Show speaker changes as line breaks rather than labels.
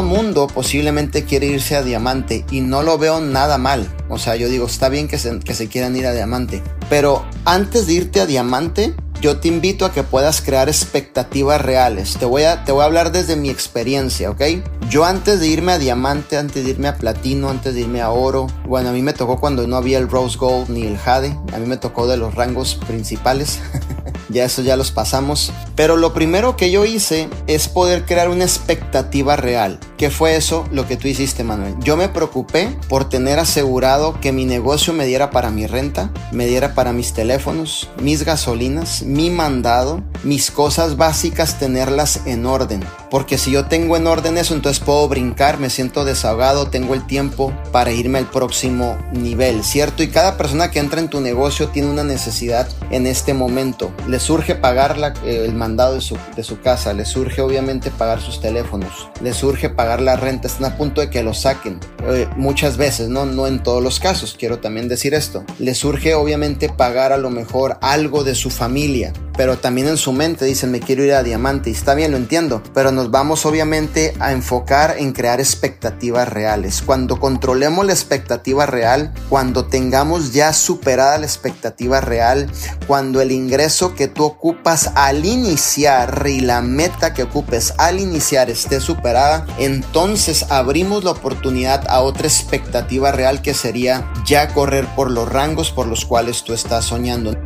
todo mundo posiblemente quiere irse a diamante y no lo veo nada mal. O sea, yo digo, está bien que se, que se quieran ir a diamante. Pero antes de irte a diamante, yo te invito a que puedas crear expectativas reales. Te voy a, te voy a hablar desde mi experiencia, ¿ok? Yo antes de irme a diamante, antes de irme a platino, antes de irme a oro, bueno, a mí me tocó cuando no había el rose gold ni el jade, a mí me tocó de los rangos principales. ya eso ya los pasamos. Pero lo primero que yo hice es poder crear una expectativa real. ¿Qué fue eso lo que tú hiciste, Manuel? Yo me preocupé por tener asegurado que mi negocio me diera para mi renta, me diera para mis teléfonos, mis gasolinas, mi mandado, mis cosas básicas, tenerlas en orden. Porque si yo tengo en orden eso, entonces puedo brincar, me siento desahogado, tengo el tiempo para irme al próximo nivel, ¿cierto? Y cada persona que entra en tu negocio tiene una necesidad en este momento. Le surge pagar el mandado de su, de su casa, le surge obviamente pagar sus teléfonos, le surge pagar la renta, están a punto de que lo saquen. Eh, muchas veces, ¿no? No en todos los casos, quiero también decir esto. Le surge obviamente pagar a lo mejor algo de su familia, pero también en su mente dicen me quiero ir a diamante y está bien, lo entiendo, pero nos vamos obviamente a enfocar en crear expectativas reales. Cuando controlemos la expectativa real, cuando tengamos ya superada la expectativa real, cuando el ingreso que tú ocupas al iniciar y la meta que ocupes al iniciar esté superada, entonces abrimos la oportunidad a otra expectativa real que sería ya correr por los rangos por los cuales tú estás soñando.